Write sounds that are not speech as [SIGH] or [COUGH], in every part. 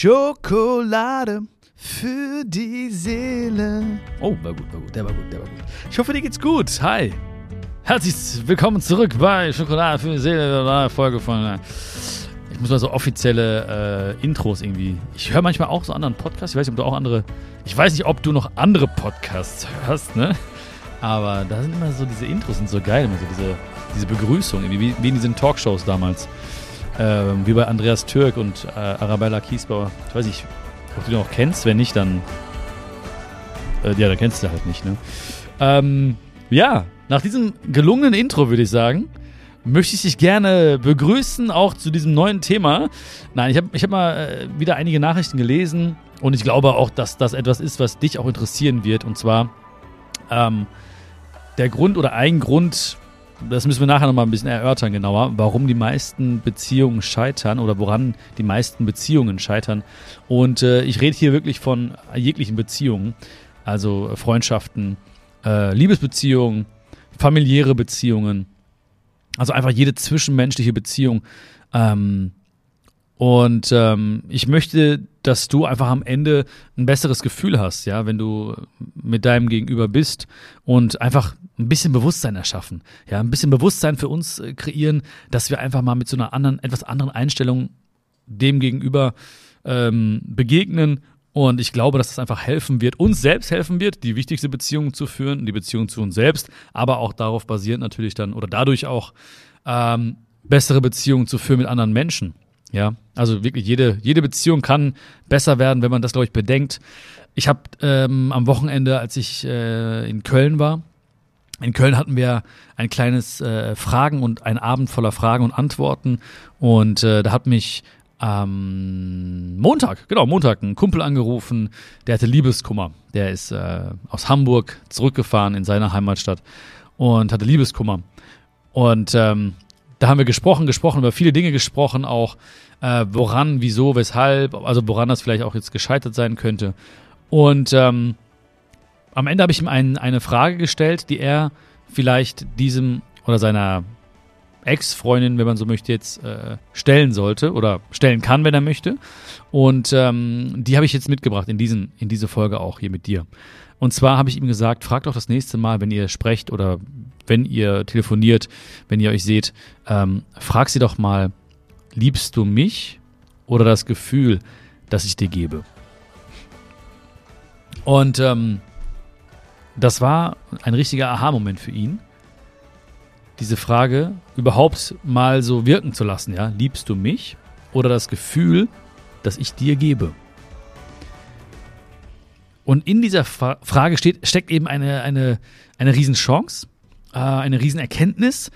Schokolade für die Seele. Oh, war gut, war gut, der war gut, der war gut. Ich hoffe, dir geht's gut. Hi. Herzlich willkommen zurück bei Schokolade für die Seele, eine Folge von. Äh, ich muss mal so offizielle äh, Intros irgendwie. Ich höre manchmal auch so anderen Podcasts. Ich weiß nicht, ob du auch andere. Ich weiß nicht, ob du noch andere Podcasts hörst, ne? Aber da sind immer so diese Intros, sind so geil, immer so diese, diese Begrüßung, wie, wie in diesen Talkshows damals. Ähm, wie bei Andreas Türk und äh, Arabella Kiesbauer. Ich weiß nicht, ob du die noch kennst. Wenn nicht, dann. Äh, ja, dann kennst du halt nicht, ne? Ähm, ja, nach diesem gelungenen Intro würde ich sagen, möchte ich dich gerne begrüßen, auch zu diesem neuen Thema. Nein, ich habe ich hab mal äh, wieder einige Nachrichten gelesen und ich glaube auch, dass das etwas ist, was dich auch interessieren wird. Und zwar ähm, der Grund oder ein Grund, das müssen wir nachher nochmal ein bisschen erörtern genauer, warum die meisten Beziehungen scheitern oder woran die meisten Beziehungen scheitern. Und äh, ich rede hier wirklich von jeglichen Beziehungen, also Freundschaften, äh, Liebesbeziehungen, familiäre Beziehungen, also einfach jede zwischenmenschliche Beziehung. Ähm, und ähm, ich möchte, dass du einfach am Ende ein besseres Gefühl hast, ja, wenn du mit deinem Gegenüber bist und einfach ein bisschen Bewusstsein erschaffen, ja, ein bisschen Bewusstsein für uns äh, kreieren, dass wir einfach mal mit so einer anderen, etwas anderen Einstellung dem Gegenüber ähm, begegnen. Und ich glaube, dass das einfach helfen wird, uns selbst helfen wird, die wichtigste Beziehung zu führen, die Beziehung zu uns selbst, aber auch darauf basiert natürlich dann oder dadurch auch ähm, bessere Beziehungen zu führen mit anderen Menschen. Ja, also wirklich jede, jede Beziehung kann besser werden, wenn man das, glaube ich, bedenkt. Ich habe ähm, am Wochenende, als ich äh, in Köln war, in Köln hatten wir ein kleines äh, Fragen und ein Abend voller Fragen und Antworten. Und äh, da hat mich am Montag, genau, Montag, ein Kumpel angerufen, der hatte Liebeskummer. Der ist äh, aus Hamburg zurückgefahren in seine Heimatstadt und hatte Liebeskummer. Und ähm, da haben wir gesprochen, gesprochen, über viele Dinge gesprochen, auch äh, woran, wieso, weshalb, also woran das vielleicht auch jetzt gescheitert sein könnte. Und ähm, am Ende habe ich ihm ein, eine Frage gestellt, die er vielleicht diesem oder seiner Ex-Freundin, wenn man so möchte, jetzt äh, stellen sollte oder stellen kann, wenn er möchte. Und ähm, die habe ich jetzt mitgebracht in, diesen, in diese Folge auch hier mit dir. Und zwar habe ich ihm gesagt, fragt doch das nächste Mal, wenn ihr sprecht oder wenn ihr telefoniert, wenn ihr euch seht, ähm, frag sie doch mal, liebst du mich oder das Gefühl, das ich dir gebe? Und ähm, das war ein richtiger Aha-Moment für ihn, diese Frage überhaupt mal so wirken zu lassen. Ja, liebst du mich oder das Gefühl, das ich dir gebe? Und in dieser Fra Frage steht, steckt eben eine, eine, eine Riesenchance, äh, eine Riesenerkenntnis.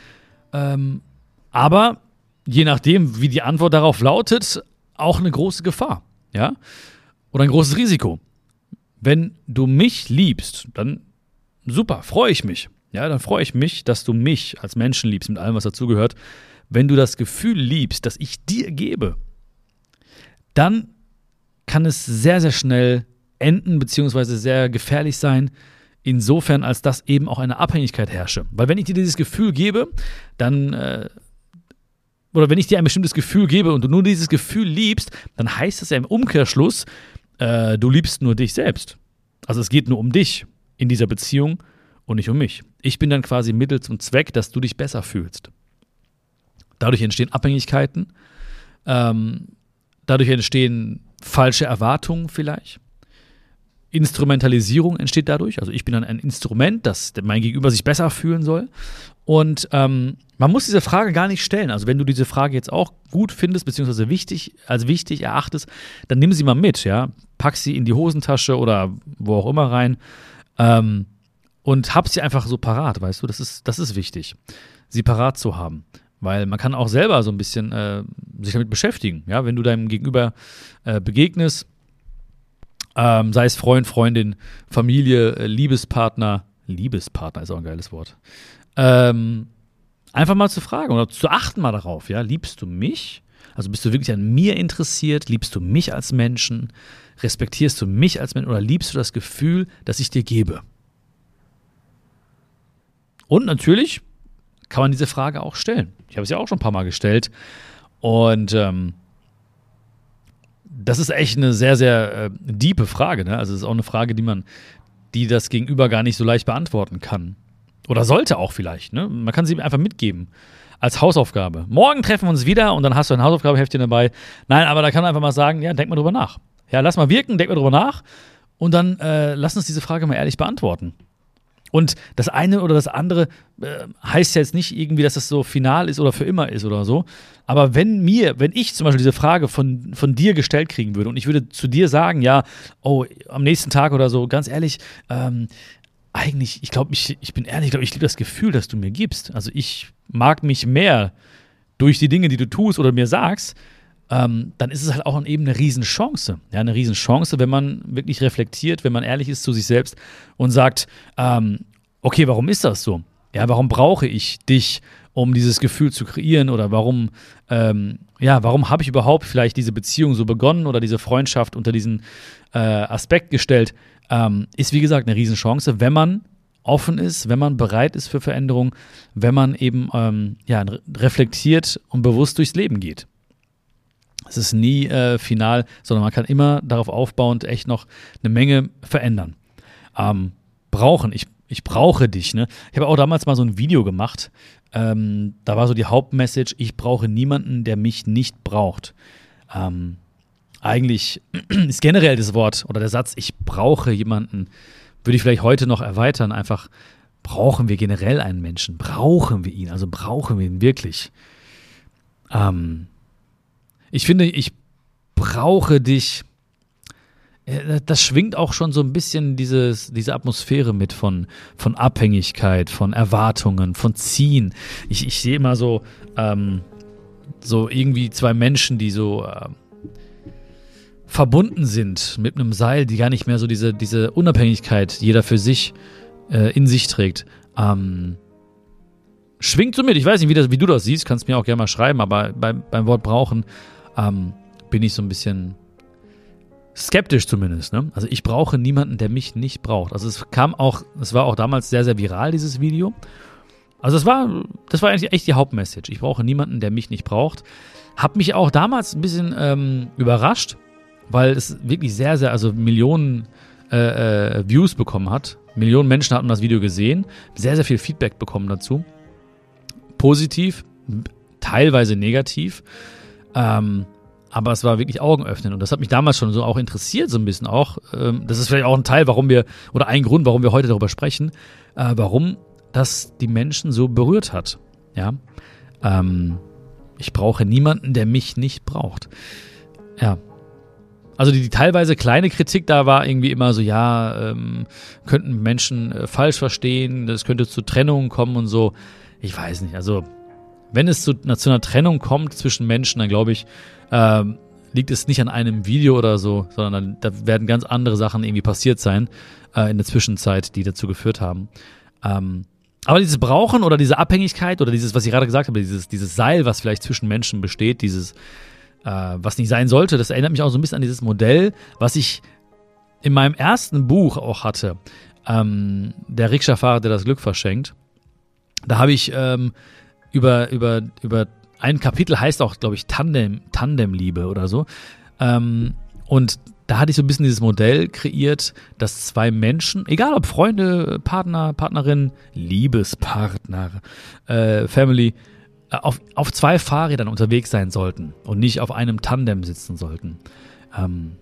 Ähm, aber je nachdem, wie die Antwort darauf lautet, auch eine große Gefahr. Ja? Oder ein großes Risiko. Wenn du mich liebst, dann super, freue ich mich. Ja, dann freue ich mich, dass du mich als Menschen liebst, mit allem, was dazugehört. Wenn du das Gefühl liebst, das ich dir gebe, dann kann es sehr, sehr schnell enden, beziehungsweise sehr gefährlich sein, insofern, als dass eben auch eine Abhängigkeit herrsche. Weil wenn ich dir dieses Gefühl gebe, dann, äh, oder wenn ich dir ein bestimmtes Gefühl gebe und du nur dieses Gefühl liebst, dann heißt das ja im Umkehrschluss, äh, du liebst nur dich selbst. Also es geht nur um dich in dieser Beziehung und nicht um mich. Ich bin dann quasi Mittel zum Zweck, dass du dich besser fühlst. Dadurch entstehen Abhängigkeiten, ähm, dadurch entstehen falsche Erwartungen vielleicht. Instrumentalisierung entsteht dadurch. Also ich bin dann ein Instrument, das mein Gegenüber sich besser fühlen soll. Und ähm, man muss diese Frage gar nicht stellen. Also wenn du diese Frage jetzt auch gut findest, beziehungsweise wichtig, als wichtig erachtest, dann nimm sie mal mit, ja. Pack sie in die Hosentasche oder wo auch immer rein. Ähm, und hab sie einfach so parat, weißt du, das ist, das ist wichtig, sie parat zu haben. Weil man kann auch selber so ein bisschen äh, sich damit beschäftigen. Ja, wenn du deinem Gegenüber äh, begegnest, ähm, sei es Freund, Freundin, Familie, äh, Liebespartner, Liebespartner ist auch ein geiles Wort. Ähm, einfach mal zu fragen oder zu achten mal darauf, ja, liebst du mich? Also bist du wirklich an mir interessiert? Liebst du mich als Menschen? Respektierst du mich als Mensch oder liebst du das Gefühl, das ich dir gebe? Und natürlich kann man diese Frage auch stellen. Ich habe es ja auch schon ein paar Mal gestellt. Und ähm, das ist echt eine sehr, sehr äh, diepe Frage. Ne? Also es ist auch eine Frage, die man, die das Gegenüber gar nicht so leicht beantworten kann. Oder sollte auch vielleicht. Ne? Man kann sie einfach mitgeben. Als Hausaufgabe. Morgen treffen wir uns wieder und dann hast du ein Hausaufgabeheftchen dabei. Nein, aber da kann man einfach mal sagen, ja, denk mal drüber nach. Ja, lass mal wirken, denk mal drüber nach und dann äh, lass uns diese Frage mal ehrlich beantworten. Und das eine oder das andere äh, heißt ja jetzt nicht irgendwie, dass das so final ist oder für immer ist oder so. Aber wenn mir, wenn ich zum Beispiel diese Frage von, von dir gestellt kriegen würde und ich würde zu dir sagen, ja, oh, am nächsten Tag oder so, ganz ehrlich, ähm, eigentlich, ich glaube, ich, ich bin ehrlich, ich glaube, ich liebe das Gefühl, das du mir gibst. Also ich mag mich mehr durch die Dinge, die du tust oder mir sagst, ähm, dann ist es halt auch eben eine Riesenchance. Ja, eine Riesenchance, wenn man wirklich reflektiert, wenn man ehrlich ist zu sich selbst und sagt, ähm, okay, warum ist das so? Ja, warum brauche ich dich, um dieses Gefühl zu kreieren? Oder warum, ähm, ja, warum habe ich überhaupt vielleicht diese Beziehung so begonnen oder diese Freundschaft unter diesen äh, Aspekt gestellt? Ähm, ist wie gesagt eine Riesenchance, wenn man offen ist, wenn man bereit ist für Veränderung, wenn man eben ähm, ja, reflektiert und bewusst durchs Leben geht. Es ist nie äh, final, sondern man kann immer darauf aufbauend echt noch eine Menge verändern. Ähm, brauchen, ich, ich brauche dich. Ne? Ich habe auch damals mal so ein Video gemacht. Ähm, da war so die Hauptmessage, ich brauche niemanden, der mich nicht braucht. Ähm, eigentlich [CLEARS THROAT] ist generell das Wort oder der Satz, ich brauche jemanden, würde ich vielleicht heute noch erweitern. Einfach, brauchen wir generell einen Menschen? Brauchen wir ihn? Also brauchen wir ihn wirklich? Ähm, ich finde, ich brauche dich. Äh, das schwingt auch schon so ein bisschen dieses, diese Atmosphäre mit von, von Abhängigkeit, von Erwartungen, von Ziehen. Ich, ich sehe immer so, ähm, so irgendwie zwei Menschen, die so äh, verbunden sind mit einem Seil, die gar nicht mehr so diese, diese Unabhängigkeit jeder für sich äh, in sich trägt. Ähm, schwingt so mit. Ich weiß nicht, wie, das, wie du das siehst, kannst mir auch gerne mal schreiben, aber beim, beim Wort brauchen ähm, bin ich so ein bisschen skeptisch zumindest. Ne? Also ich brauche niemanden, der mich nicht braucht. Also es kam auch, es war auch damals sehr, sehr viral, dieses Video. Also es war, das war eigentlich echt die Hauptmessage. Ich brauche niemanden, der mich nicht braucht. Hab mich auch damals ein bisschen ähm, überrascht, weil es wirklich sehr, sehr, also Millionen äh, äh, Views bekommen hat. Millionen Menschen hatten das Video gesehen, sehr, sehr viel Feedback bekommen dazu. Positiv, teilweise negativ. Ähm, aber es war wirklich Augenöffnen und das hat mich damals schon so auch interessiert, so ein bisschen auch. Ähm, das ist vielleicht auch ein Teil, warum wir, oder ein Grund, warum wir heute darüber sprechen, äh, warum das die Menschen so berührt hat. Ja. Ähm, ich brauche niemanden, der mich nicht braucht. Ja. Also die, die, teilweise kleine Kritik da war irgendwie immer so, ja, ähm, könnten Menschen äh, falsch verstehen, das könnte zu Trennungen kommen und so. Ich weiß nicht, also wenn es zu, zu einer Trennung kommt zwischen Menschen, dann glaube ich, äh, liegt es nicht an einem Video oder so, sondern da werden ganz andere Sachen irgendwie passiert sein äh, in der Zwischenzeit, die dazu geführt haben. Ähm, aber dieses Brauchen oder diese Abhängigkeit oder dieses, was ich gerade gesagt habe, dieses, dieses Seil, was vielleicht zwischen Menschen besteht, dieses, äh, was nicht sein sollte, das erinnert mich auch so ein bisschen an dieses Modell, was ich in meinem ersten Buch auch hatte. Ähm, der Rikscha-Fahrer, der das Glück verschenkt. Da habe ich ähm, über, über, über ein Kapitel heißt auch, glaube ich, Tandem, Tandemliebe oder so. Ähm, und da hatte ich so ein bisschen dieses Modell kreiert, dass zwei Menschen, egal ob Freunde, Partner, Partnerin, Liebespartner, äh, Family, äh, auf, auf zwei Fahrrädern unterwegs sein sollten und nicht auf einem Tandem sitzen sollten. Ähm,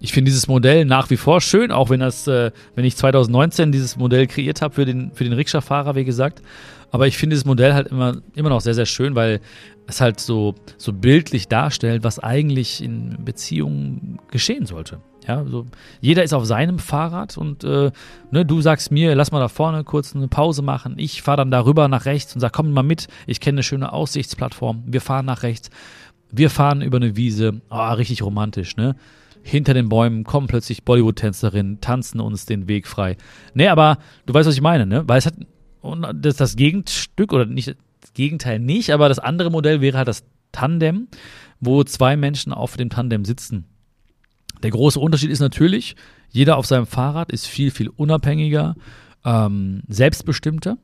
ich finde dieses Modell nach wie vor schön, auch wenn das, äh, wenn ich 2019 dieses Modell kreiert habe für den, für den Rikscha-Fahrer, wie gesagt. Aber ich finde dieses Modell halt immer, immer noch sehr, sehr schön, weil es halt so, so bildlich darstellt, was eigentlich in Beziehungen geschehen sollte. Ja, so, jeder ist auf seinem Fahrrad und äh, ne, du sagst mir, lass mal da vorne kurz eine Pause machen. Ich fahre dann darüber nach rechts und sag, komm mal mit, ich kenne eine schöne Aussichtsplattform. Wir fahren nach rechts. Wir fahren über eine Wiese. Oh, richtig romantisch, ne? Hinter den Bäumen kommen plötzlich Bollywood-Tänzerinnen, tanzen uns den Weg frei. Nee, aber du weißt, was ich meine, ne? Weil es hat das, das Gegenstück, oder nicht das Gegenteil nicht, aber das andere Modell wäre halt das Tandem, wo zwei Menschen auf dem Tandem sitzen. Der große Unterschied ist natürlich, jeder auf seinem Fahrrad ist viel, viel unabhängiger, ähm, selbstbestimmter.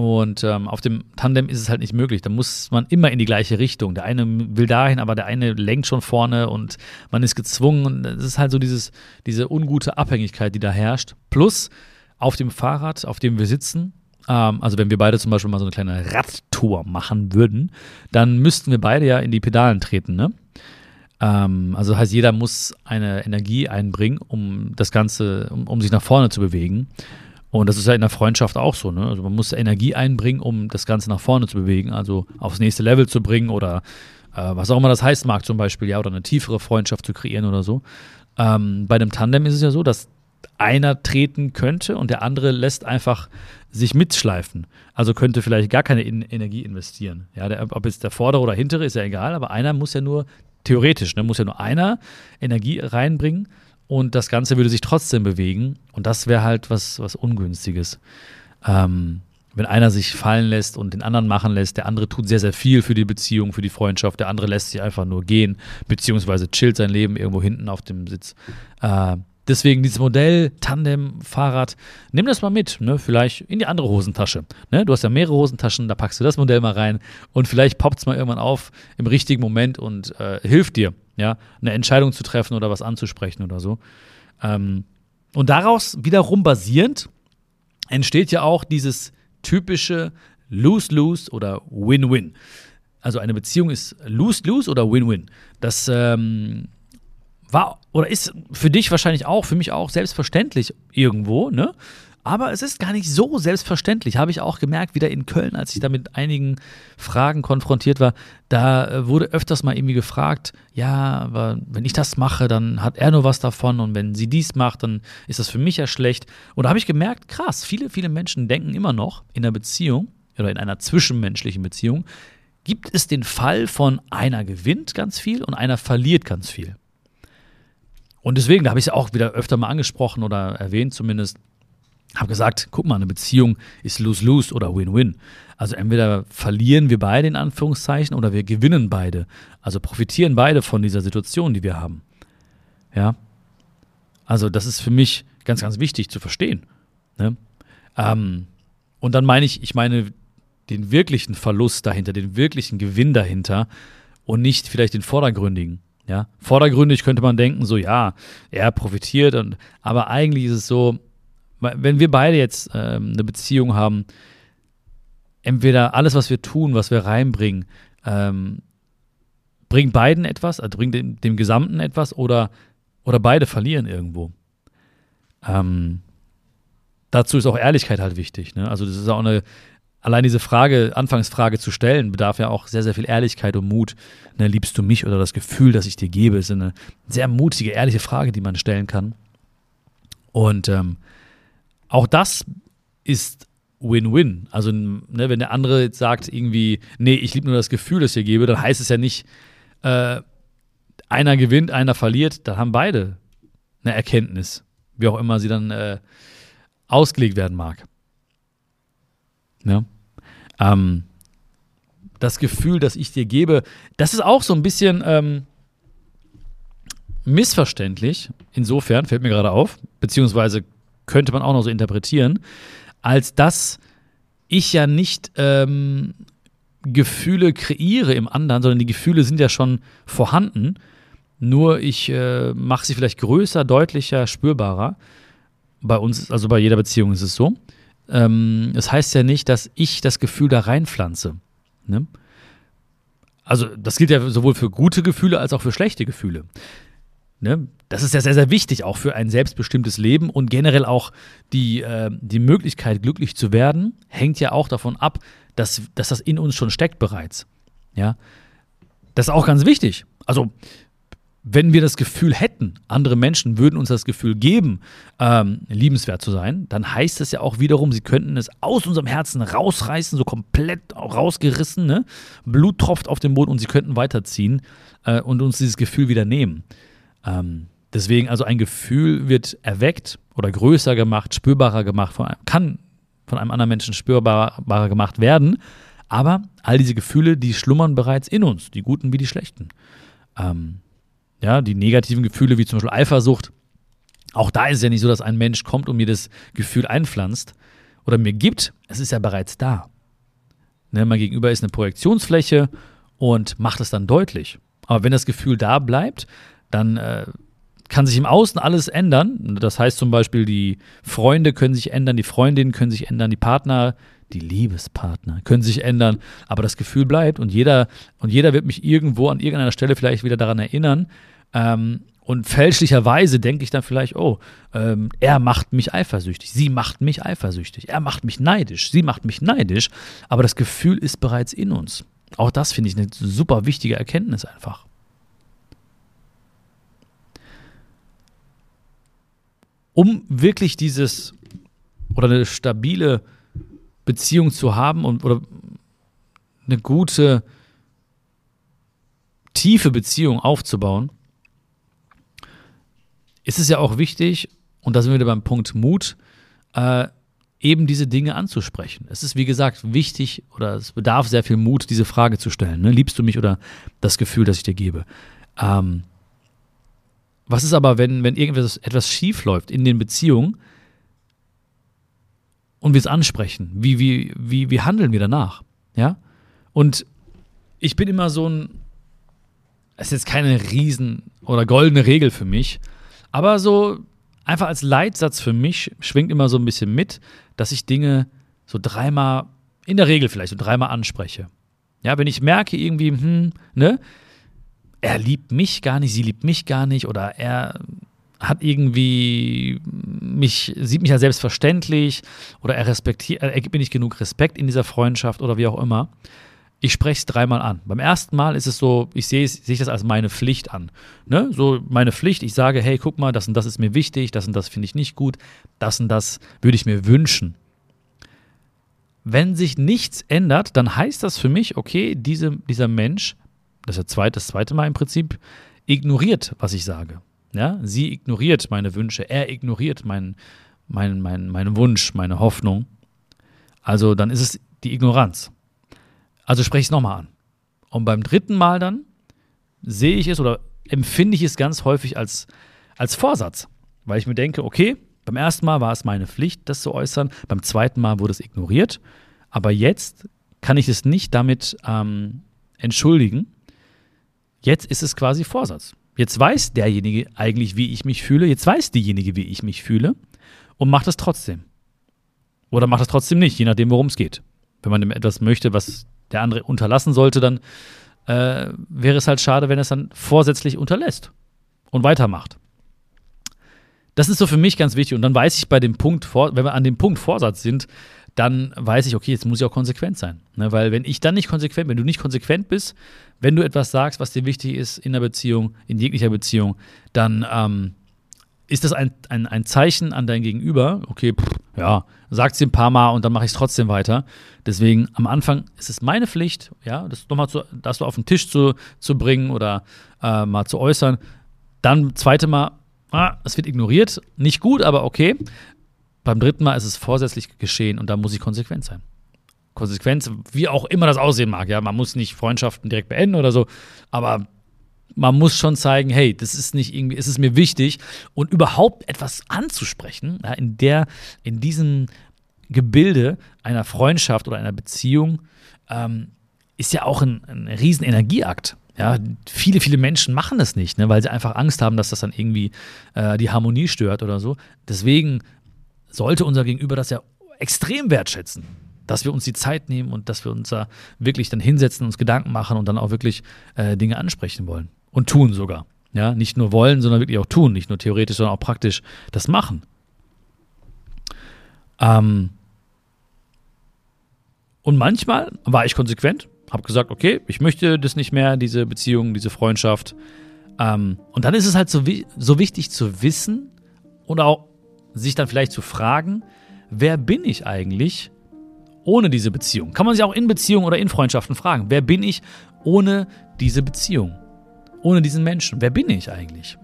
Und ähm, auf dem Tandem ist es halt nicht möglich. Da muss man immer in die gleiche Richtung. Der eine will dahin, aber der eine lenkt schon vorne und man ist gezwungen. Es ist halt so dieses, diese ungute Abhängigkeit, die da herrscht. Plus auf dem Fahrrad, auf dem wir sitzen, ähm, also wenn wir beide zum Beispiel mal so eine kleine Radtour machen würden, dann müssten wir beide ja in die Pedalen treten, ne? Ähm, also das heißt, jeder muss eine Energie einbringen, um das Ganze, um, um sich nach vorne zu bewegen. Und das ist ja in der Freundschaft auch so. Ne? Also man muss Energie einbringen, um das Ganze nach vorne zu bewegen, also aufs nächste Level zu bringen oder äh, was auch immer das heißt mag zum Beispiel, ja, oder eine tiefere Freundschaft zu kreieren oder so. Ähm, bei einem Tandem ist es ja so, dass einer treten könnte und der andere lässt einfach sich mitschleifen. Also könnte vielleicht gar keine in Energie investieren. Ja, der, ob jetzt der vordere oder hintere ist ja egal, aber einer muss ja nur theoretisch, ne, muss ja nur einer Energie reinbringen und das Ganze würde sich trotzdem bewegen. Und das wäre halt was, was Ungünstiges. Ähm, wenn einer sich fallen lässt und den anderen machen lässt, der andere tut sehr, sehr viel für die Beziehung, für die Freundschaft, der andere lässt sich einfach nur gehen, beziehungsweise chillt sein Leben irgendwo hinten auf dem Sitz. Äh, Deswegen dieses Modell Tandem-Fahrrad, nimm das mal mit, ne? vielleicht in die andere Hosentasche. Ne? Du hast ja mehrere Hosentaschen, da packst du das Modell mal rein und vielleicht poppt es mal irgendwann auf im richtigen Moment und äh, hilft dir, ja, eine Entscheidung zu treffen oder was anzusprechen oder so. Ähm, und daraus wiederum basierend entsteht ja auch dieses typische Lose-Lose oder Win-Win. Also eine Beziehung ist Lose-Lose oder Win-Win. Das ähm, war oder ist für dich wahrscheinlich auch, für mich auch selbstverständlich irgendwo, ne? Aber es ist gar nicht so selbstverständlich, habe ich auch gemerkt, wieder in Köln, als ich da mit einigen Fragen konfrontiert war. Da äh, wurde öfters mal irgendwie gefragt, ja, aber wenn ich das mache, dann hat er nur was davon und wenn sie dies macht, dann ist das für mich ja schlecht. Und da habe ich gemerkt, krass, viele, viele Menschen denken immer noch in einer Beziehung oder in einer zwischenmenschlichen Beziehung, gibt es den Fall von einer gewinnt ganz viel und einer verliert ganz viel. Und deswegen, da habe ich es auch wieder öfter mal angesprochen oder erwähnt zumindest, habe gesagt, guck mal, eine Beziehung ist lose-lose oder win-win. Also entweder verlieren wir beide in Anführungszeichen oder wir gewinnen beide. Also profitieren beide von dieser Situation, die wir haben. Ja. Also das ist für mich ganz, ganz wichtig zu verstehen. Ne? Ähm, und dann meine ich, ich meine den wirklichen Verlust dahinter, den wirklichen Gewinn dahinter und nicht vielleicht den vordergründigen. Ja, vordergründig könnte man denken, so ja, er profitiert, und, aber eigentlich ist es so, wenn wir beide jetzt ähm, eine Beziehung haben, entweder alles, was wir tun, was wir reinbringen, ähm, bringt beiden etwas, also bringt dem, dem, Gesamten etwas oder, oder beide verlieren irgendwo. Ähm, dazu ist auch Ehrlichkeit halt wichtig. Ne? Also das ist auch eine, allein diese Frage, Anfangsfrage zu stellen, bedarf ja auch sehr, sehr viel Ehrlichkeit und Mut. Ne, liebst du mich oder das Gefühl, das ich dir gebe, ist eine sehr mutige, ehrliche Frage, die man stellen kann. Und ähm, auch das ist Win-Win. Also, ne, wenn der andere jetzt sagt, irgendwie, nee, ich liebe nur das Gefühl, das ich gebe, dann heißt es ja nicht, äh, einer gewinnt, einer verliert, dann haben beide eine Erkenntnis, wie auch immer sie dann äh, ausgelegt werden mag. Ja. Ähm, das Gefühl, das ich dir gebe, das ist auch so ein bisschen ähm, missverständlich. Insofern fällt mir gerade auf, beziehungsweise könnte man auch noch so interpretieren, als dass ich ja nicht ähm, Gefühle kreiere im anderen, sondern die Gefühle sind ja schon vorhanden. Nur ich äh, mache sie vielleicht größer, deutlicher, spürbarer. Bei uns, also bei jeder Beziehung ist es so ähm, das heißt ja nicht, dass ich das Gefühl da reinpflanze. Ne? Also, das gilt ja sowohl für gute Gefühle als auch für schlechte Gefühle. Ne? Das ist ja sehr, sehr wichtig, auch für ein selbstbestimmtes Leben und generell auch die, äh, die Möglichkeit, glücklich zu werden, hängt ja auch davon ab, dass, dass das in uns schon steckt bereits. Ja. Das ist auch ganz wichtig. Also, wenn wir das Gefühl hätten, andere Menschen würden uns das Gefühl geben, ähm, liebenswert zu sein, dann heißt das ja auch wiederum, sie könnten es aus unserem Herzen rausreißen, so komplett rausgerissen, ne? Blut tropft auf den Boden und sie könnten weiterziehen äh, und uns dieses Gefühl wieder nehmen. Ähm, deswegen, also ein Gefühl wird erweckt oder größer gemacht, spürbarer gemacht, von einem, kann von einem anderen Menschen spürbarer gemacht werden, aber all diese Gefühle, die schlummern bereits in uns, die guten wie die schlechten. Ähm, ja, die negativen Gefühle wie zum Beispiel Eifersucht. Auch da ist es ja nicht so, dass ein Mensch kommt und mir das Gefühl einpflanzt oder mir gibt. Es ist ja bereits da. Ne, mein Gegenüber ist eine Projektionsfläche und macht es dann deutlich. Aber wenn das Gefühl da bleibt, dann äh, kann sich im Außen alles ändern. Das heißt zum Beispiel, die Freunde können sich ändern, die Freundinnen können sich ändern, die Partner, die Liebespartner können sich ändern, aber das Gefühl bleibt und jeder, und jeder wird mich irgendwo an irgendeiner Stelle vielleicht wieder daran erinnern. Ähm, und fälschlicherweise denke ich dann vielleicht, oh, ähm, er macht mich eifersüchtig, sie macht mich eifersüchtig, er macht mich neidisch, sie macht mich neidisch, aber das Gefühl ist bereits in uns. Auch das finde ich eine super wichtige Erkenntnis einfach. Um wirklich dieses oder eine stabile Beziehung zu haben und oder eine gute, tiefe Beziehung aufzubauen, ist es ja auch wichtig, und da sind wir wieder beim Punkt Mut, äh, eben diese Dinge anzusprechen. Es ist, wie gesagt, wichtig oder es bedarf sehr viel Mut, diese Frage zu stellen. Ne? Liebst du mich oder das Gefühl, das ich dir gebe? Ähm, was ist aber, wenn, wenn irgendwas etwas schief in den Beziehungen und wir es ansprechen? Wie, wie, wie, wie handeln wir danach? Ja? Und ich bin immer so ein, es ist jetzt keine riesen oder goldene Regel für mich, aber so einfach als Leitsatz für mich schwingt immer so ein bisschen mit, dass ich Dinge so dreimal, in der Regel vielleicht so dreimal anspreche. Ja, wenn ich merke irgendwie, hm, ne, er liebt mich gar nicht, sie liebt mich gar nicht oder er hat irgendwie mich, sieht mich ja selbstverständlich oder er respektiert, er gibt mir nicht genug Respekt in dieser Freundschaft oder wie auch immer, ich spreche es dreimal an. Beim ersten Mal ist es so, ich sehe seh das als meine Pflicht an. Ne? So meine Pflicht, ich sage, hey, guck mal, das und das ist mir wichtig, das und das finde ich nicht gut, das und das würde ich mir wünschen. Wenn sich nichts ändert, dann heißt das für mich, okay, diese, dieser Mensch, das ist zweite, das zweite Mal im Prinzip, ignoriert, was ich sage. Ja? Sie ignoriert meine Wünsche, er ignoriert meinen mein, mein, mein Wunsch, meine Hoffnung. Also dann ist es die Ignoranz. Also spreche ich es nochmal an. Und beim dritten Mal dann sehe ich es oder empfinde ich es ganz häufig als, als Vorsatz, weil ich mir denke, okay, beim ersten Mal war es meine Pflicht, das zu äußern, beim zweiten Mal wurde es ignoriert, aber jetzt kann ich es nicht damit ähm, entschuldigen. Jetzt ist es quasi Vorsatz. Jetzt weiß derjenige eigentlich, wie ich mich fühle, jetzt weiß diejenige, wie ich mich fühle und macht es trotzdem. Oder macht es trotzdem nicht, je nachdem, worum es geht. Wenn man etwas möchte, was der andere unterlassen sollte, dann äh, wäre es halt schade, wenn er es dann vorsätzlich unterlässt und weitermacht. Das ist so für mich ganz wichtig. Und dann weiß ich bei dem Punkt, wenn wir an dem Punkt Vorsatz sind, dann weiß ich, okay, jetzt muss ich auch konsequent sein. Ne? Weil wenn ich dann nicht konsequent, wenn du nicht konsequent bist, wenn du etwas sagst, was dir wichtig ist in der Beziehung, in jeglicher Beziehung, dann ähm, ist das ein, ein, ein Zeichen an dein Gegenüber, okay, pff, ja, sagt es ein paar Mal und dann mache ich es trotzdem weiter. Deswegen am Anfang ist es meine Pflicht, ja, das nochmal zu, das so auf den Tisch zu, zu bringen oder äh, mal zu äußern. Dann zweite Mal, ah, es wird ignoriert, nicht gut, aber okay. Beim dritten Mal ist es vorsätzlich geschehen und da muss ich konsequent sein. Konsequenz, wie auch immer das aussehen mag, ja, man muss nicht Freundschaften direkt beenden oder so, aber man muss schon zeigen, hey, das ist nicht irgendwie, ist es mir wichtig und überhaupt etwas anzusprechen, ja, in der, in diesem Gebilde einer Freundschaft oder einer Beziehung, ähm, ist ja auch ein, ein riesen Energieakt. Ja, viele, viele Menschen machen das nicht, ne, weil sie einfach Angst haben, dass das dann irgendwie äh, die Harmonie stört oder so. Deswegen sollte unser Gegenüber das ja extrem wertschätzen, dass wir uns die Zeit nehmen und dass wir uns da wirklich dann hinsetzen, uns Gedanken machen und dann auch wirklich äh, Dinge ansprechen wollen und tun sogar. Ja, nicht nur wollen, sondern wirklich auch tun, nicht nur theoretisch, sondern auch praktisch das machen. Ähm und manchmal war ich konsequent, habe gesagt, okay, ich möchte das nicht mehr, diese Beziehung, diese Freundschaft. Ähm und dann ist es halt so, so wichtig zu wissen und auch sich dann vielleicht zu fragen, wer bin ich eigentlich ohne diese Beziehung? Kann man sich auch in Beziehungen oder in Freundschaften fragen, wer bin ich ohne diese Beziehung? ohne diesen Menschen? Wer bin ich eigentlich?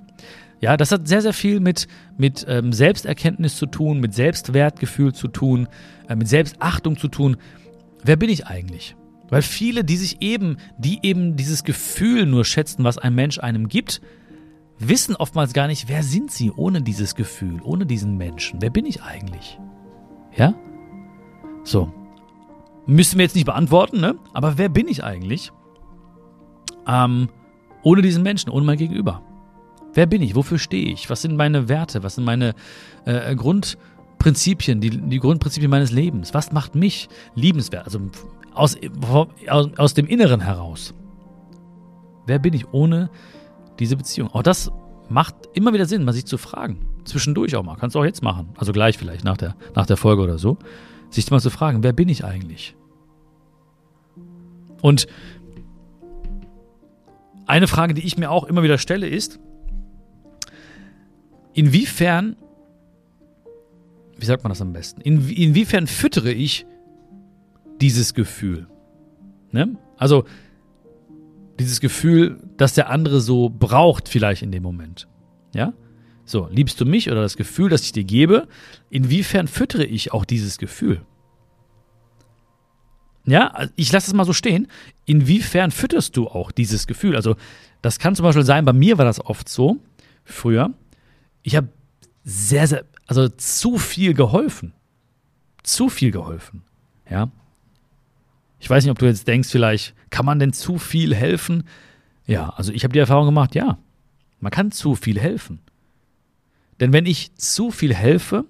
Ja, das hat sehr, sehr viel mit, mit ähm, Selbsterkenntnis zu tun, mit Selbstwertgefühl zu tun, äh, mit Selbstachtung zu tun. Wer bin ich eigentlich? Weil viele, die sich eben, die eben dieses Gefühl nur schätzen, was ein Mensch einem gibt, wissen oftmals gar nicht, wer sind sie ohne dieses Gefühl, ohne diesen Menschen? Wer bin ich eigentlich? Ja? So. müssen wir jetzt nicht beantworten, ne? Aber wer bin ich eigentlich? Ähm, ohne diesen Menschen, ohne mein Gegenüber. Wer bin ich? Wofür stehe ich? Was sind meine Werte? Was sind meine äh, Grundprinzipien, die, die Grundprinzipien meines Lebens? Was macht mich liebenswert? Also aus, aus, aus dem Inneren heraus. Wer bin ich ohne diese Beziehung? Auch das macht immer wieder Sinn, mal sich zu fragen. Zwischendurch auch mal. Kannst du auch jetzt machen. Also gleich vielleicht nach der, nach der Folge oder so. Sich mal zu fragen, wer bin ich eigentlich? Und eine Frage, die ich mir auch immer wieder stelle, ist, inwiefern, wie sagt man das am besten, in, inwiefern füttere ich dieses Gefühl? Ne? Also dieses Gefühl, dass der andere so braucht vielleicht in dem Moment. Ja? So, liebst du mich oder das Gefühl, das ich dir gebe, inwiefern füttere ich auch dieses Gefühl? Ja, ich lasse es mal so stehen. Inwiefern fütterst du auch dieses Gefühl? Also, das kann zum Beispiel sein, bei mir war das oft so, früher. Ich habe sehr, sehr, also zu viel geholfen. Zu viel geholfen. Ja. Ich weiß nicht, ob du jetzt denkst, vielleicht, kann man denn zu viel helfen? Ja, also ich habe die Erfahrung gemacht, ja. Man kann zu viel helfen. Denn wenn ich zu viel helfe,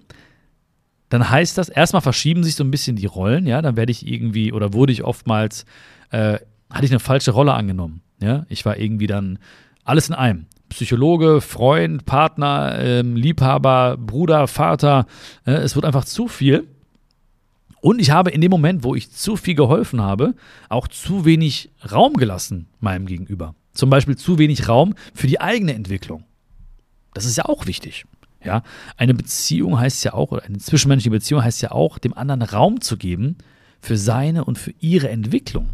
dann heißt das, erstmal verschieben sich so ein bisschen die Rollen, ja, dann werde ich irgendwie oder wurde ich oftmals, äh, hatte ich eine falsche Rolle angenommen, ja, ich war irgendwie dann alles in einem. Psychologe, Freund, Partner, ähm, Liebhaber, Bruder, Vater, äh, es wird einfach zu viel. Und ich habe in dem Moment, wo ich zu viel geholfen habe, auch zu wenig Raum gelassen meinem Gegenüber. Zum Beispiel zu wenig Raum für die eigene Entwicklung. Das ist ja auch wichtig. Ja, eine Beziehung heißt ja auch, oder eine zwischenmenschliche Beziehung heißt ja auch, dem anderen Raum zu geben für seine und für ihre Entwicklung.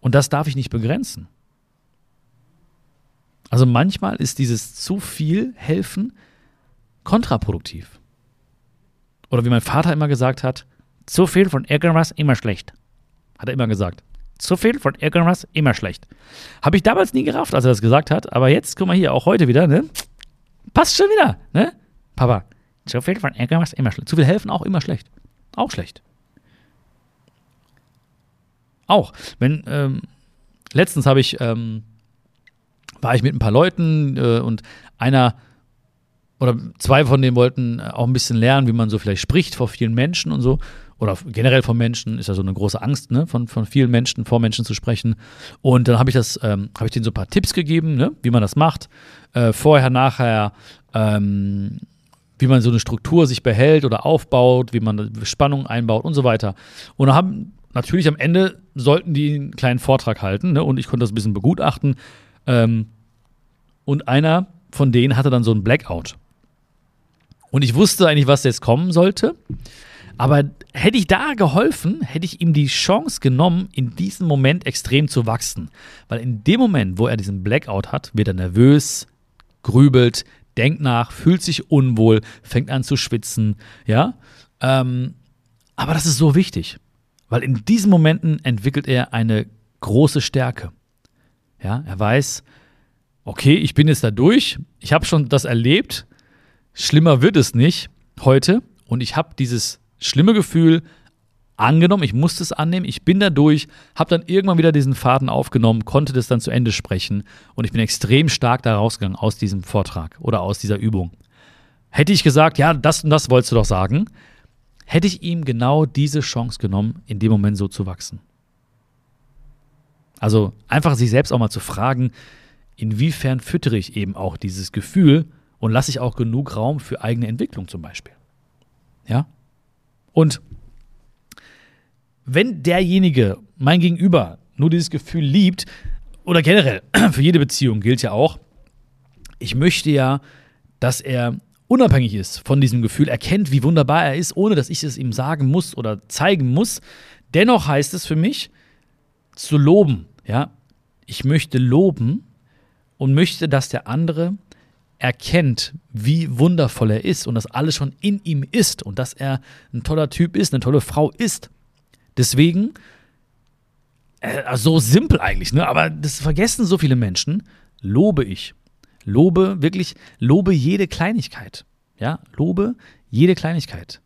Und das darf ich nicht begrenzen. Also manchmal ist dieses zu viel helfen kontraproduktiv. Oder wie mein Vater immer gesagt hat, zu viel von irgendwas immer schlecht. Hat er immer gesagt. Zu viel von irgendwas immer schlecht. Habe ich damals nie gerafft, als er das gesagt hat, aber jetzt, guck mal hier, auch heute wieder, ne? Passt schon wieder, ne? Papa, zu viel von irgendwas immer schlecht. Zu viel helfen auch immer schlecht. Auch schlecht. Auch. Wenn, ähm, letztens habe ich, ähm, war ich mit ein paar Leuten äh, und einer oder zwei von denen wollten auch ein bisschen lernen, wie man so vielleicht spricht vor vielen Menschen und so oder generell von Menschen ist ja so eine große Angst, ne, von, von vielen Menschen, vor Menschen zu sprechen. Und dann habe ich das, ähm, habe ich denen so ein paar Tipps gegeben, ne, wie man das macht. Äh, vorher, nachher, ähm, wie man so eine Struktur sich behält oder aufbaut, wie man Spannung einbaut und so weiter. Und dann haben natürlich am Ende sollten die einen kleinen Vortrag halten, ne, und ich konnte das ein bisschen begutachten. Ähm, und einer von denen hatte dann so ein Blackout. Und ich wusste eigentlich, was jetzt kommen sollte. Aber hätte ich da geholfen, hätte ich ihm die Chance genommen, in diesem Moment extrem zu wachsen. Weil in dem Moment, wo er diesen Blackout hat, wird er nervös, grübelt, denkt nach, fühlt sich unwohl, fängt an zu schwitzen, ja. Ähm, aber das ist so wichtig, weil in diesen Momenten entwickelt er eine große Stärke. Ja, er weiß, okay, ich bin jetzt da durch, ich habe schon das erlebt, schlimmer wird es nicht heute und ich habe dieses schlimme Gefühl angenommen, ich musste es annehmen, ich bin da durch, habe dann irgendwann wieder diesen Faden aufgenommen, konnte das dann zu Ende sprechen und ich bin extrem stark da rausgegangen aus diesem Vortrag oder aus dieser Übung. Hätte ich gesagt, ja, das und das wolltest du doch sagen, hätte ich ihm genau diese Chance genommen, in dem Moment so zu wachsen. Also einfach sich selbst auch mal zu fragen, inwiefern füttere ich eben auch dieses Gefühl und lasse ich auch genug Raum für eigene Entwicklung zum Beispiel. Ja? Und wenn derjenige, mein Gegenüber, nur dieses Gefühl liebt, oder generell, [CLEARS THROAT] für jede Beziehung gilt ja auch, ich möchte ja, dass er unabhängig ist von diesem Gefühl, erkennt, wie wunderbar er ist, ohne dass ich es ihm sagen muss oder zeigen muss. Dennoch heißt es für mich, zu loben. Ja, ich möchte loben und möchte, dass der andere erkennt, wie wundervoll er ist und dass alles schon in ihm ist und dass er ein toller Typ ist, eine tolle Frau ist. Deswegen, äh, so simpel eigentlich, ne? aber das vergessen so viele Menschen, lobe ich. Lobe, wirklich, lobe jede Kleinigkeit. Ja, lobe jede Kleinigkeit.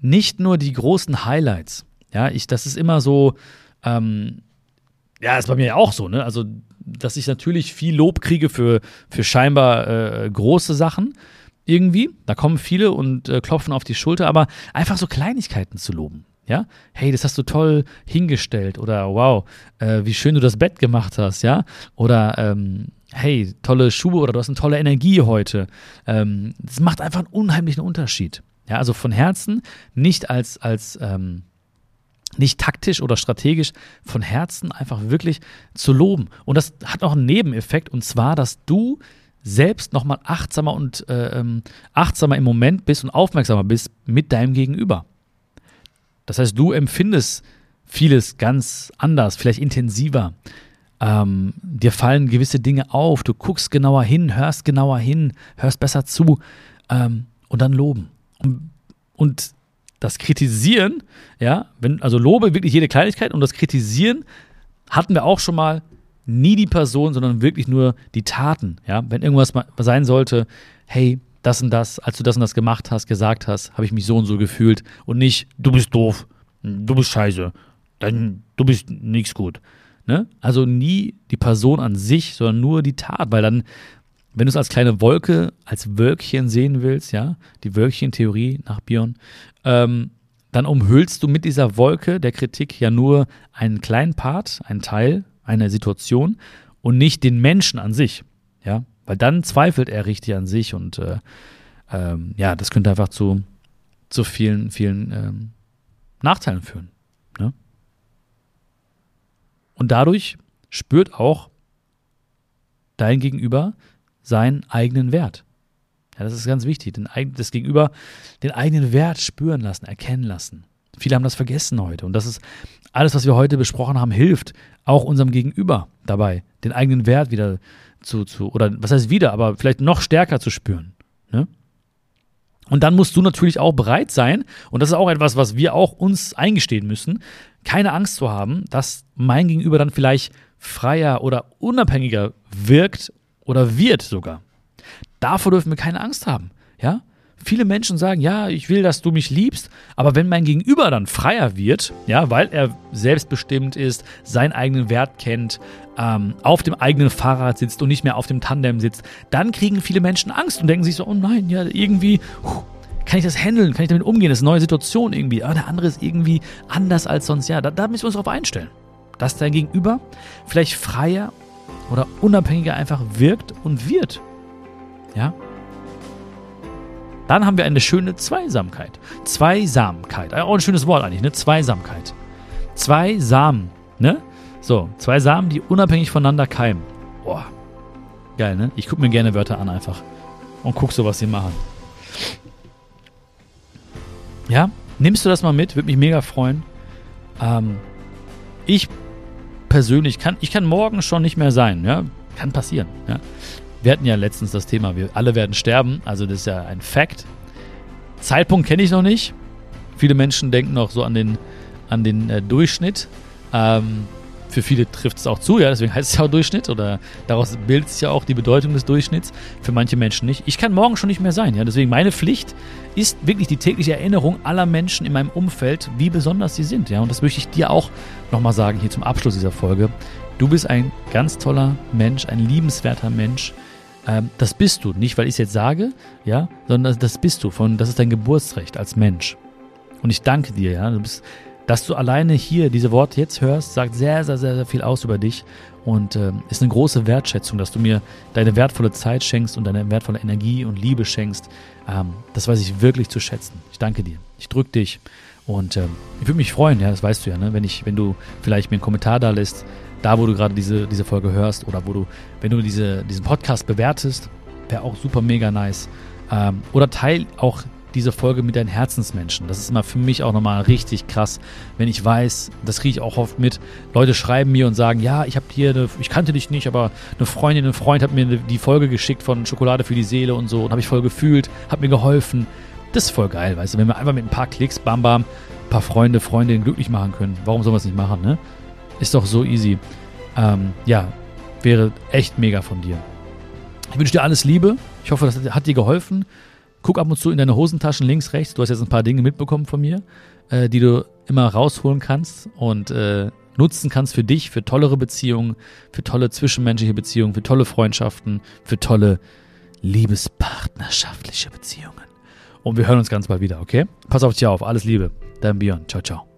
nicht nur die großen Highlights. Ja, ich, das ist immer so, ähm, ja, ist bei mir ja auch so, ne? Also, dass ich natürlich viel Lob kriege für, für scheinbar äh, große Sachen irgendwie. Da kommen viele und äh, klopfen auf die Schulter, aber einfach so Kleinigkeiten zu loben. Ja, hey, das hast du toll hingestellt oder wow, äh, wie schön du das Bett gemacht hast, ja, oder ähm, hey, tolle Schuhe oder du hast eine tolle Energie heute. Ähm, das macht einfach einen unheimlichen Unterschied. Ja, also von Herzen, nicht als, als ähm, nicht taktisch oder strategisch, von Herzen einfach wirklich zu loben. Und das hat auch einen Nebeneffekt, und zwar, dass du selbst nochmal achtsamer und äh, ähm, achtsamer im Moment bist und aufmerksamer bist mit deinem Gegenüber. Das heißt, du empfindest vieles ganz anders, vielleicht intensiver. Ähm, dir fallen gewisse Dinge auf, du guckst genauer hin, hörst genauer hin, hörst besser zu ähm, und dann loben. Und, und das Kritisieren, ja, wenn, also lobe wirklich jede Kleinigkeit und das Kritisieren hatten wir auch schon mal nie die Person, sondern wirklich nur die Taten, ja. Wenn irgendwas sein sollte, hey, das und das, als du das und das gemacht hast, gesagt hast, habe ich mich so und so gefühlt und nicht, du bist doof, du bist scheiße, dann, du bist nichts gut. Ne? Also nie die Person an sich, sondern nur die Tat, weil dann, wenn du es als kleine Wolke, als Wölkchen sehen willst, ja, die Wölkchen-Theorie nach Bion, ähm, dann umhüllst du mit dieser Wolke der Kritik ja nur einen kleinen Part, einen Teil einer Situation und nicht den Menschen an sich, ja, weil dann zweifelt er richtig an sich und äh, ähm, ja, das könnte einfach zu, zu vielen, vielen ähm, Nachteilen führen. Ne? Und dadurch spürt auch dein Gegenüber seinen eigenen Wert. Ja, das ist ganz wichtig, den, das Gegenüber den eigenen Wert spüren lassen, erkennen lassen. Viele haben das vergessen heute. Und das ist alles, was wir heute besprochen haben, hilft auch unserem Gegenüber dabei, den eigenen Wert wieder zu, zu oder was heißt wieder, aber vielleicht noch stärker zu spüren. Ne? Und dann musst du natürlich auch bereit sein, und das ist auch etwas, was wir auch uns eingestehen müssen, keine Angst zu haben, dass mein Gegenüber dann vielleicht freier oder unabhängiger wirkt oder wird sogar. Davor dürfen wir keine Angst haben. Ja? Viele Menschen sagen, ja, ich will, dass du mich liebst, aber wenn mein Gegenüber dann freier wird, ja, weil er selbstbestimmt ist, seinen eigenen Wert kennt, ähm, auf dem eigenen Fahrrad sitzt und nicht mehr auf dem Tandem sitzt, dann kriegen viele Menschen Angst und denken sich so, oh nein, ja, irgendwie, puh, kann ich das handeln? Kann ich damit umgehen? Das ist eine neue Situation irgendwie. Aber der andere ist irgendwie anders als sonst. Ja, da, da müssen wir uns darauf einstellen. Dass dein Gegenüber vielleicht freier oder unabhängiger einfach wirkt und wird. Ja? Dann haben wir eine schöne Zweisamkeit. Zweisamkeit. Auch ein schönes Wort eigentlich, ne? Zweisamkeit. Zwei Samen, ne? So, zwei Samen, die unabhängig voneinander keimen. Boah. Geil, ne? Ich gucke mir gerne Wörter an einfach. Und guck so, was sie machen. Ja, nimmst du das mal mit? Würde mich mega freuen. Ähm, ich persönlich kann, ich kann morgen schon nicht mehr sein. Ja, kann passieren. Ja. Wir hatten ja letztens das Thema, wir alle werden sterben. Also das ist ja ein Fact. Zeitpunkt kenne ich noch nicht. Viele Menschen denken noch so an den, an den äh, Durchschnitt. Ähm, für viele trifft es auch zu, ja, deswegen heißt es ja auch Durchschnitt oder daraus bildet sich ja auch die Bedeutung des Durchschnitts. Für manche Menschen nicht. Ich kann morgen schon nicht mehr sein, ja, deswegen meine Pflicht ist wirklich die tägliche Erinnerung aller Menschen in meinem Umfeld, wie besonders sie sind, ja, und das möchte ich dir auch nochmal sagen hier zum Abschluss dieser Folge. Du bist ein ganz toller Mensch, ein liebenswerter Mensch. Ähm, das bist du, nicht weil ich es jetzt sage, ja, sondern das bist du. Von, das ist dein Geburtsrecht als Mensch. Und ich danke dir, ja. Du bist dass du alleine hier diese Worte jetzt hörst, sagt sehr, sehr, sehr, sehr viel aus über dich und äh, ist eine große Wertschätzung, dass du mir deine wertvolle Zeit schenkst und deine wertvolle Energie und Liebe schenkst. Ähm, das weiß ich wirklich zu schätzen. Ich danke dir. Ich drücke dich und äh, ich würde mich freuen, ja, das weißt du ja, ne? wenn, ich, wenn du vielleicht mir einen Kommentar da lässt, da wo du gerade diese, diese Folge hörst oder wo du, wenn du diese, diesen Podcast bewertest, wäre auch super mega nice. Ähm, oder teil auch diese Folge mit deinen Herzensmenschen. Das ist immer für mich auch nochmal richtig krass, wenn ich weiß, das kriege ich auch oft mit. Leute schreiben mir und sagen, ja, ich habe hier, eine, ich kannte dich nicht, aber eine Freundin, ein Freund hat mir die Folge geschickt von Schokolade für die Seele und so und habe ich voll gefühlt, hat mir geholfen. Das ist voll geil, weißt du, wenn wir einfach mit ein paar Klicks, bam, bam, ein paar Freunde, Freundinnen glücklich machen können. Warum soll man es nicht machen, ne? Ist doch so easy. Ähm, ja, wäre echt mega von dir. Ich wünsche dir alles Liebe. Ich hoffe, das hat dir geholfen. Guck ab und zu in deine Hosentaschen links, rechts. Du hast jetzt ein paar Dinge mitbekommen von mir, äh, die du immer rausholen kannst und äh, nutzen kannst für dich, für tollere Beziehungen, für tolle zwischenmenschliche Beziehungen, für tolle Freundschaften, für tolle liebespartnerschaftliche Beziehungen. Und wir hören uns ganz bald wieder, okay? Pass auf dich auf. Alles Liebe. Dein Björn. Ciao, ciao.